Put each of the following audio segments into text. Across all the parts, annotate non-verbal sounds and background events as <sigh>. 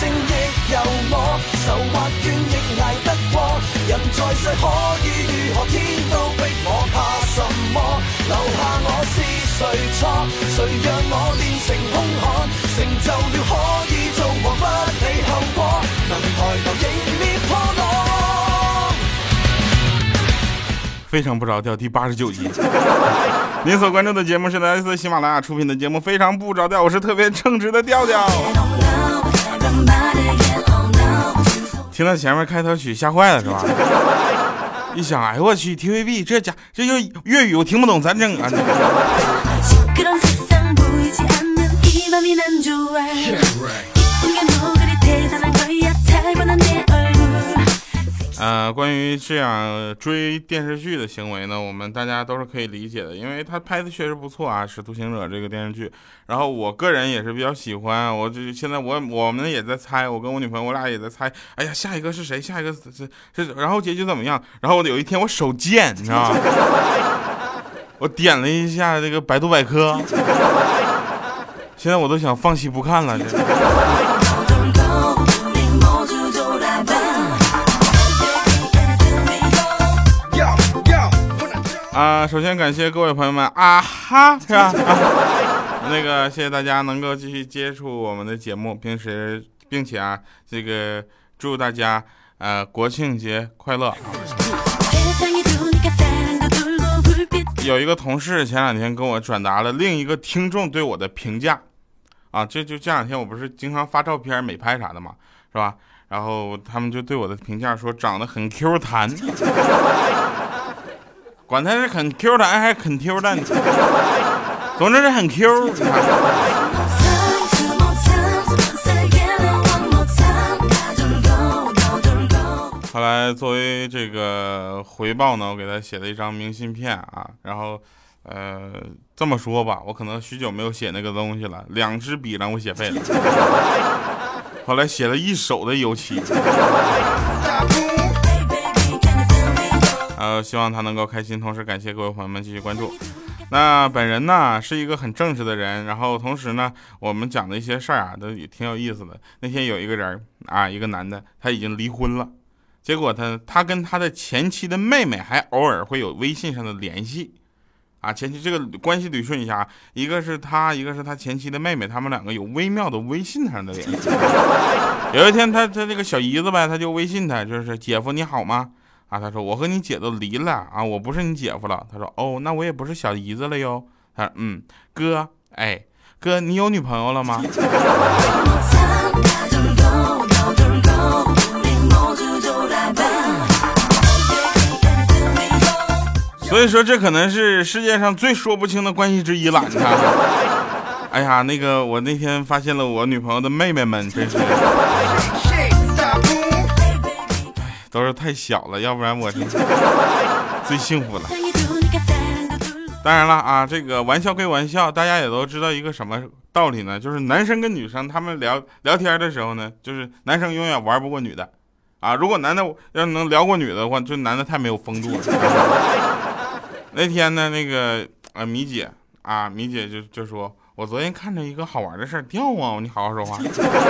正亦由我，愁或怨亦捱得過。人在世可以如何？天都逼我，怕什麼？留下我是誰錯？誰讓我練成兇悍？成就了可以做王，不理後果，能抬頭迎面破浪。非常不着调第八十九集。<laughs> 您所关注的节目是来自喜马拉雅出品的节目《非常不着调》，我是特别称职的调调。听到前面开头曲吓坏了是吧？<laughs> 一想，哎呦我去，TVB 这家这就粤语我听不懂，咱整啊。呃，关于这样追电视剧的行为呢，我们大家都是可以理解的，因为他拍的确实不错啊，《使徒行者》这个电视剧。然后我个人也是比较喜欢，我这现在我我们也在猜，我跟我女朋友我俩也在猜，哎呀，下一个是谁？下一个是是是，然后结局怎么样？然后有一天我手贱，你知道吗？<laughs> 我点了一下这个百度百科，<laughs> 现在我都想放弃不看了。这啊首先感谢各位朋友们啊哈是吧？<laughs> 那个谢谢大家能够继续接触我们的节目平时并且啊这个祝大家呃国庆节快乐。有一个同事前两天跟我转达了另一个听众对我的评价。啊这就这两天我不是经常发照片美拍啥的嘛是吧？然后他们就对我的评价说长得很 q 弹。管他是很 Q 弹还是很 Q 弹，<laughs> 总之是很 Q。后来作为这个回报呢，我给他写了一张明信片啊，然后，呃，这么说吧，我可能许久没有写那个东西了，两支笔让我写废了，<laughs> <laughs> 后来写了一手的油漆。呃，希望他能够开心，同时感谢各位朋友们继续关注。那本人呢是一个很正直的人，然后同时呢，我们讲的一些事儿啊，都也挺有意思的。那天有一个人啊，一个男的，他已经离婚了，结果他他跟他的前妻的妹妹还偶尔会有微信上的联系，啊，前妻这个关系捋顺一下，一个是他，一个是他前妻的妹妹，他们两个有微妙的微信上的联系。有一天他他这个小姨子呗，他就微信他，就是姐夫你好吗？啊，他说我和你姐都离了啊。我不是你姐夫了，他说哦，那我也不是小姨子了哟。他说嗯，哥，哎，哥，你有女朋友了吗？<laughs> 所以说这可能是世界上最说不清的关系之一了。你看，<laughs> 哎呀，那个我那天发现了我女朋友的妹妹们，真是。都是太小了，要不然我是 <laughs> 最幸福了。当然了啊，这个玩笑归玩笑，大家也都知道一个什么道理呢？就是男生跟女生他们聊聊天的时候呢，就是男生永远玩不过女的，啊，如果男的要能聊过女的话，就男的太没有风度了。<laughs> 那天呢，那个啊，米姐啊，米姐就就说。我昨天看着一个好玩的事儿，掉啊，你好好说话。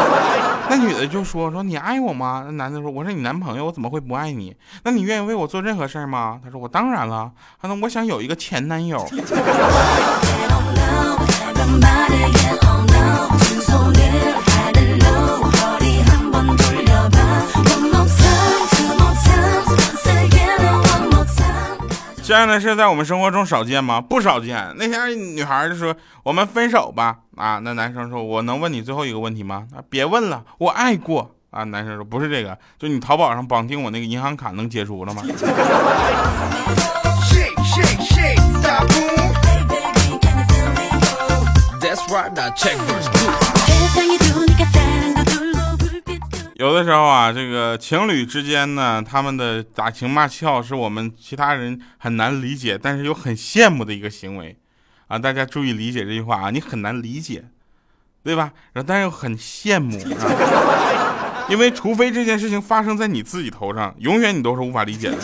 <laughs> 那女的就说说你爱我吗？那男的说我是你男朋友，我怎么会不爱你？那你愿意为我做任何事儿吗？他说我当然了。他说我想有一个前男友。这样的事在我们生活中少见吗？不少见。那天女孩就说：“我们分手吧。”啊，那男生说：“我能问你最后一个问题吗？”啊，别问了，我爱过。啊，男生说：“不是这个，就你淘宝上绑定我那个银行卡能解除了吗？”有的时候啊，这个情侣之间呢，他们的打情骂俏是我们其他人很难理解，但是又很羡慕的一个行为啊！大家注意理解这句话啊，你很难理解，对吧？然后但是又很羡慕啊，因为除非这件事情发生在你自己头上，永远你都是无法理解的。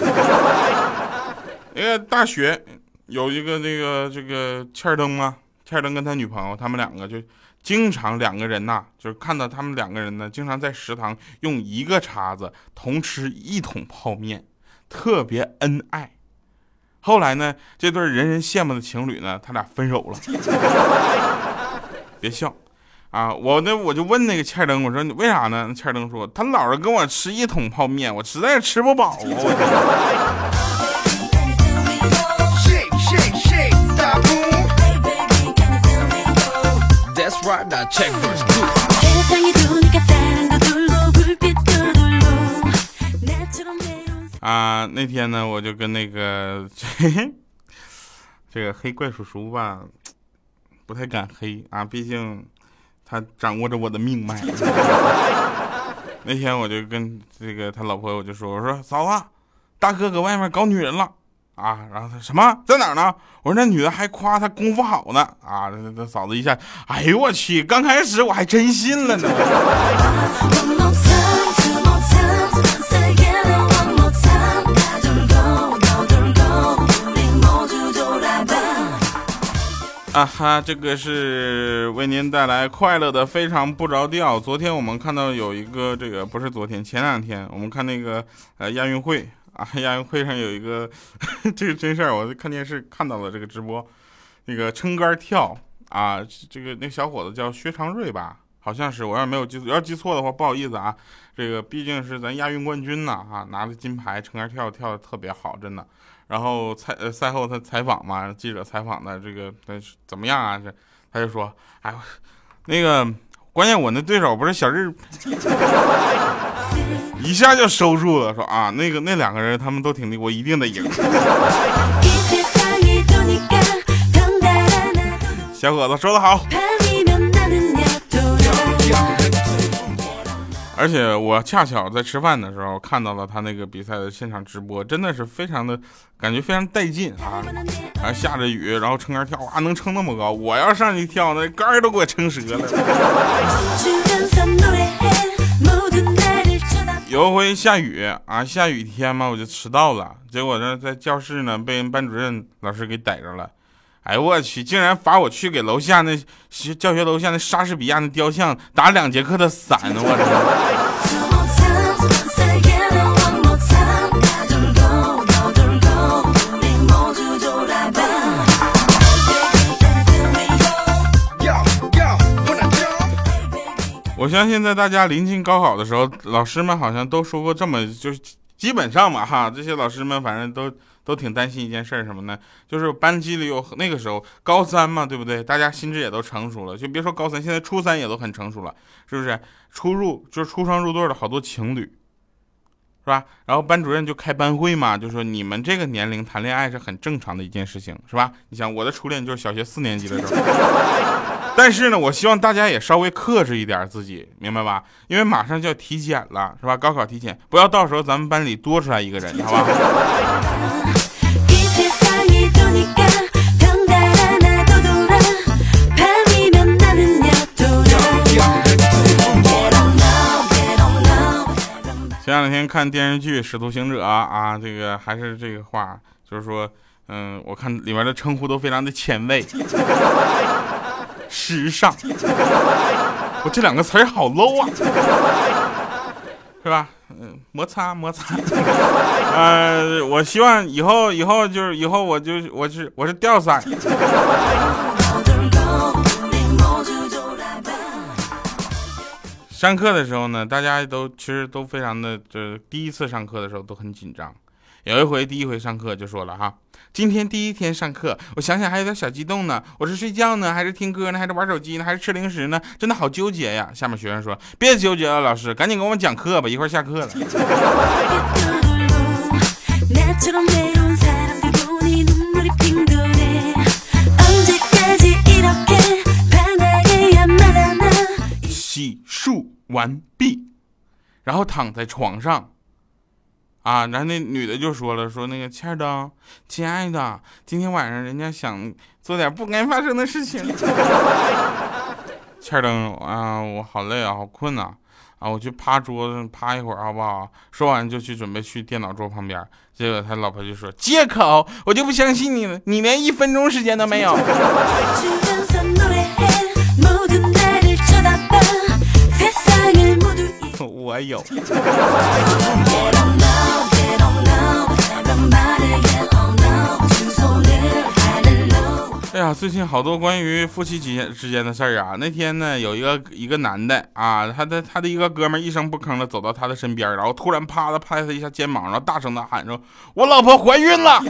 那个大学有一个那个这个欠儿灯吗？切尔登跟他女朋友他们两个就经常两个人呐，就是看到他们两个人呢，经常在食堂用一个叉子同吃一桶泡面，特别恩爱。后来呢，这对人人羡慕的情侣呢，他俩分手了。别笑啊！我那我就问那个欠灯，我说你为啥呢？欠灯说他老是跟我吃一桶泡面，我实在是吃不饱啊！我啊 check 那天呢，我就跟那个，嘿嘿，这个黑怪叔叔吧，不太敢黑啊，毕竟他掌握着我的命脉。<laughs> 那天我就跟这个他老婆，我就说，我说嫂子，大哥搁外面搞女人了。啊，然后他什么在哪儿呢？我说那女的还夸他功夫好呢。啊，这这嫂子一下，哎呦我去，刚开始我还真信了呢。啊哈，这个是为您带来快乐的，非常不着调。昨天我们看到有一个，这个不是昨天，前两天我们看那个呃亚运会啊，亚运会上有一个 <laughs> 这个真事儿，我看电视看到了这个直播，那个撑杆跳啊，这个那小伙子叫薛长瑞吧，好像是，我要没有记错，要记错的话不好意思啊。这个毕竟是咱亚运冠军呢，哈、拿了金牌，撑杆跳跳的特别好，真的。然后赛呃赛后他采访嘛，记者采访的这个他怎么样啊？这他就说，哎，那个关键我那对手不是小日，<laughs> 一下就收住了，说啊，那个那两个人他们都挺厉，我一定得赢。小伙子说的好。而且我恰巧在吃饭的时候看到了他那个比赛的现场直播，真的是非常的感觉非常带劲啊！还下着雨，然后撑杆跳，哇，能撑那么高，我要上去跳，那杆都给我撑折了。有回下雨啊，下雨天嘛，我就迟到了，结果呢，在教室呢被人班主任老师给逮着了。哎呦我去，竟然罚我去给楼下那教学楼下那莎士比亚那雕像打两节课的伞呢！我操。我相信在大家临近高考的时候，老师们好像都说过这么，就是基本上嘛哈，这些老师们反正都都挺担心一件事儿什么呢？就是班级里有那个时候高三嘛，对不对？大家心智也都成熟了，就别说高三，现在初三也都很成熟了，是不是？出入就是出双入对的好多情侣，是吧？然后班主任就开班会嘛，就说你们这个年龄谈恋爱是很正常的一件事情，是吧？你想我的初恋就是小学四年级的时候。但是呢我希望大家也稍微克制一点自己明白吧？因为马上就要体检了是吧？高考体检不要到时候咱们班里多出来一个人好吧？前两天看电视剧使徒行者啊这个还是这个话就是说嗯我看里面的称呼都非常的前卫。时尚。<laughs> 我这两个词儿好 low 啊。是吧？嗯摩擦摩擦。<laughs> 呃我希望以后以后就是以后我就我是我是吊伞。上课的时候呢大家都其实都非常的就是第一次上课的时候都很紧张。有一回第一回上课就说了哈今天第一天上课我想想还有点小激动呢我是睡觉呢还是听歌呢还是玩手机呢还是吃零食呢？真的好纠结呀。下面学生说别纠结了老师赶紧给我们讲课吧一会儿下课了。洗漱完毕。然后躺在床上啊然后那女的就说了说那个欠儿灯亲爱的今天晚上人家想做点不该发生的事情。<laughs> 欠儿灯啊我好累啊好困呐啊我去趴桌子上趴一会儿好不好？说完就去准备去电脑桌旁边结果他老婆就说借口我就不相信你你连一分钟时间都没有。<laughs> 我有。<laughs> 哎呀，最近好多关于夫妻之间之间的事儿啊。那天呢，有一个一个男的啊，他的他的一个哥们儿一声不吭的走到他的身边，然后突然啪的拍他一下肩膀，然后大声的喊说：“我老婆怀孕了！”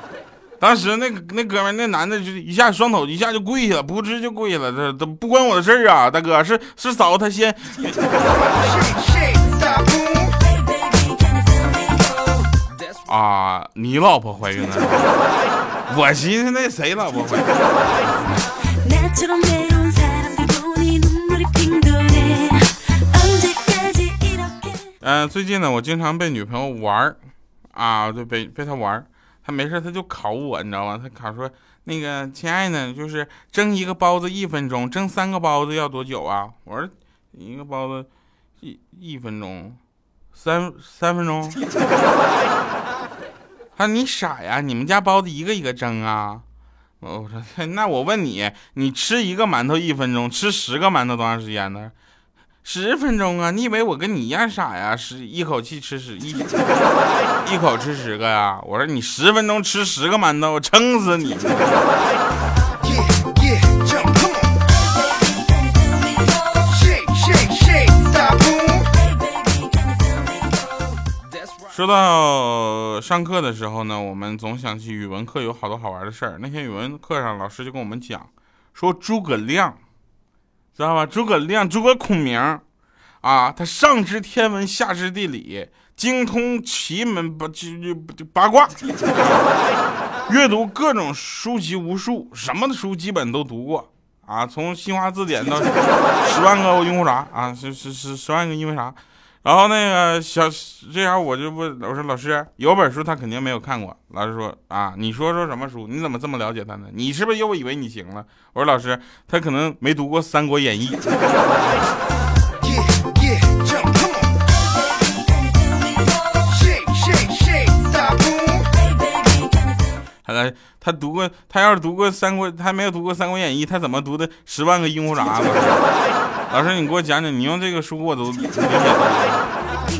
<laughs> 当时那个那哥们儿那男的就一下双手一下就跪下了，不知就跪下了，这都不关我的事儿啊，大哥是是嫂子她先 <laughs> 啊，你老婆怀孕了？我寻思那谁老婆怀孕。嗯，最近呢，我经常被女朋友玩儿，啊，就，被被她玩儿，她没事，她就考我，你知道吗？她考说，那个亲爱的，就是蒸一个包子一分钟，蒸三个包子要多久啊？我说，一个包子一一分钟，三三分钟。他说你傻呀？你们家包子一个一个蒸啊？我说那我问你，你吃一个馒头一分钟，吃十个馒头多长时间呢？十分钟啊！你以为我跟你一样傻呀？是一口气吃十一，一口吃十个呀？我说你十分钟吃十个馒头，我撑死你！说到上课的时候呢，我们总想起语文课有好多好玩的事儿。那天语文课上，老师就跟我们讲，说诸葛亮，知道吧？诸葛亮，诸葛孔明，啊，他上知天文，下知地理，精通奇门八就就八卦，<laughs> 阅读各种书籍无数，什么的书基本都读过啊，从新华字典到十万个因为啥啊，是是是十万个因为啥。然后那个小这样我就问我说老师有本书他肯定没有看过，老师说啊你说说什么书？你怎么这么了解他呢？你是不是又以为你行了？我说老师他可能没读过《三国演义》。<laughs> Yeah, 他读过他要是读过《三国》，他没有读过《三国演义》，他怎么读的《十万个樱花啥》？<laughs> 老师老师你给我讲讲，你用这个书我都理解了。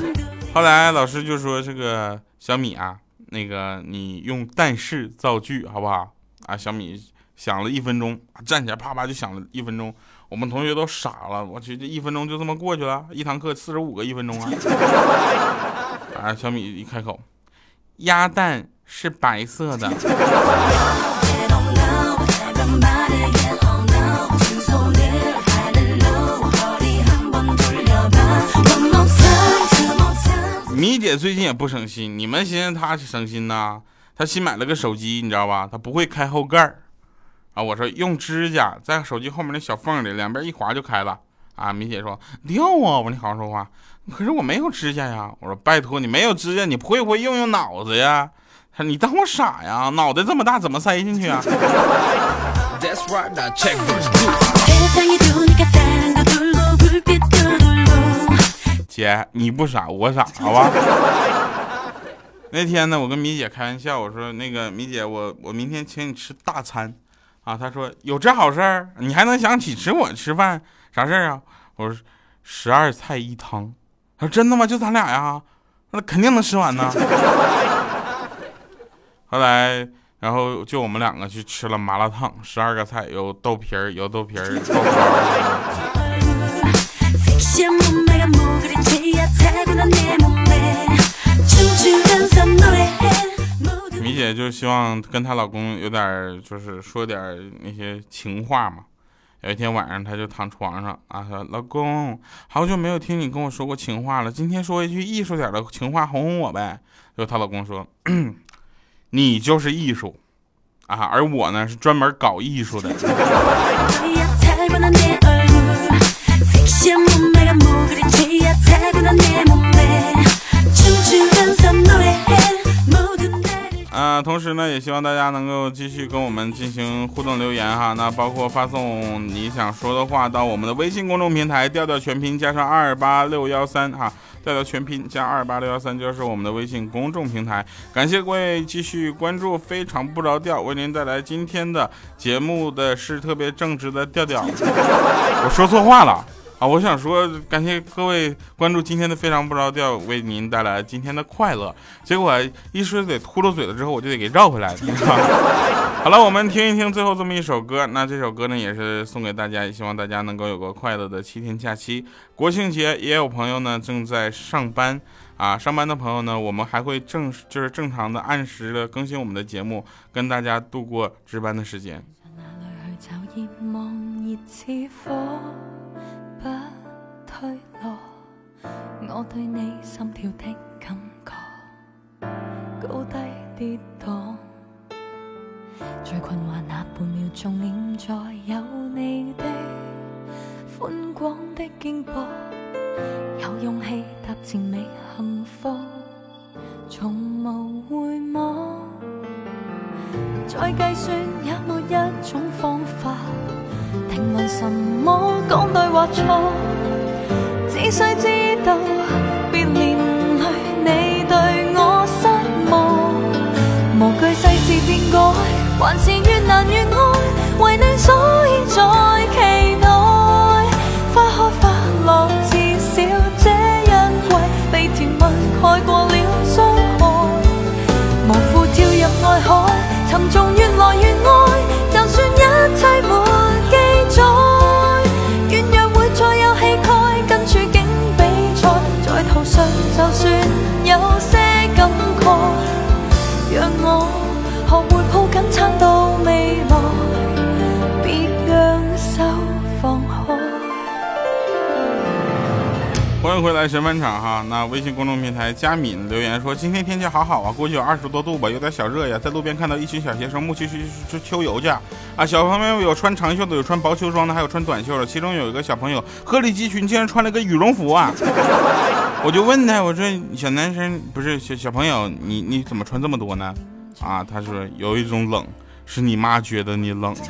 <laughs> 后来老师就说：“这个小米啊，那个你用但是造句好不好？”啊，小米想了一分钟，站起来啪啪就想了一分钟。我们同学都傻了，我去，这一分钟就这么过去了，一堂课四十五个一分钟啊！<laughs> 啊，小米一开口，鸭蛋是白色的。米姐最近也不省心，你们寻思她省心呢？她新买了个手机，你知道吧？她不会开后盖儿啊！我说用指甲在手机后面那小缝里，两边一划就开了啊！米姐说掉啊！我说你好好说话，可是我没有指甲呀！我说拜托你没有指甲，你会不会用用脑子呀？你当我傻呀？脑袋这么大怎么塞进去啊？姐你不傻我傻好吧？<laughs> 那天呢我跟米姐开玩笑我说那个米姐我我明天请你吃大餐。啊她说有这好事儿？你还能想起请我吃饭？啥事儿啊？我说十二菜一汤。她说真的吗？就咱俩呀？那肯定能吃完呢。后来，然后就我们两个去吃了麻辣烫，十二个菜，有豆皮儿，有豆皮儿。<laughs> 米姐就希望跟她老公有点，就是说点那些情话嘛。有一天晚上，她就躺床上啊，说：“老公，好久没有听你跟我说过情话了，今天说一句艺术点的情话哄哄我呗。”然后她老公说。你就是艺术啊，而我呢是专门搞艺术的。 날을啊，同时呢，也希望大家能够继续跟我们进行互动留言哈。那包括发送你想说的话到我们的微信公众平台“调调全拼”加上二八六幺三哈，调调全拼加二八六幺三就是我们的微信公众平台。感谢各位继续关注，非常不着调，为您带来今天的节目的是特别正直的调调。<laughs> 我说错话了，啊，我想说，感谢各位关注今天的非常不着调，为您带来今天的快乐。结果一说得秃噜嘴了之后，我就得给绕回来了。<laughs> 好了，我们听一听最后这么一首歌。那这首歌呢，也是送给大家，也希望大家能够有个快乐的七天假期。国庆节也有朋友呢正在上班啊，上班的朋友呢，我们还会正就是正常的按时的更新我们的节目，跟大家度过值班的时间。退落。我對你心跳的感覺，高低跌宕。最困惑那半秒鐘，念在有你的寬廣的肩膊，有勇氣踏前觅幸福，從無回望。再計算也没一種方法定论什麼講對或錯，必须知道别连累你对我失望，无惧世事变改，还是越难越爱，为你所以在。有迎回来神返场哈，那微信公众平台佳敏留言说，今天天气好好啊，估计有二十多度吧，有点小热呀。在路边看到一群小学生，目的是去秋游去啊。小朋友有穿长袖的，有穿薄秋装的，还有穿短袖的。其中有一个小朋友鹤立鸡群，竟然穿了个羽绒服啊！我就问他，我说小男生不是小小朋友，你你怎么穿这么多呢？啊，他说有一种冷，是你妈觉得你冷。<laughs>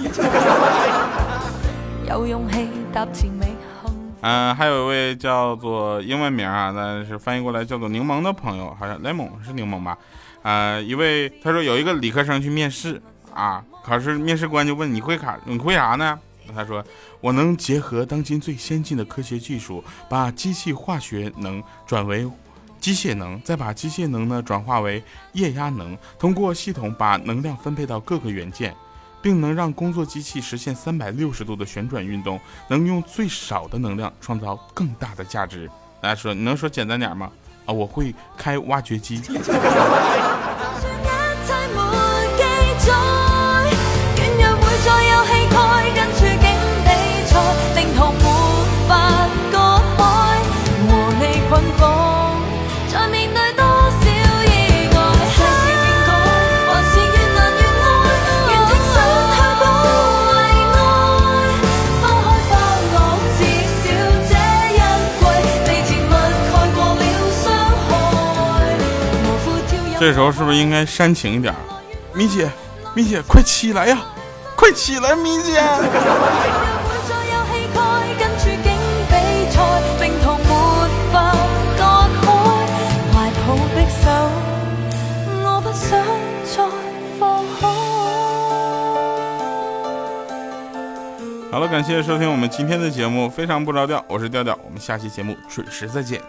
有勇氣踏前嗯、还有一位叫做英文名啊，但是翻译过来叫做柠檬的朋友，好像 lemon 是柠檬吧？呃，一位他说有一个理科生去面试啊，考试面试官就问你会卡你会啥呢？他说我能结合当今最先进的科学技术，把机器化学能转为机械能，再把机械能呢转化为液压能，通过系统把能量分配到各个元件。并能让工作机器实现三百六十度的旋转运动，能用最少的能量创造更大的价值。大家说，你能说简单点吗？啊，我会开挖掘机。这时候是不是应该煽情一点？米姐，米姐，快起来呀！快起来，米姐！好了，感谢收听我们今天的节目，非常不着调，我是调调，我们下期节目准时再见。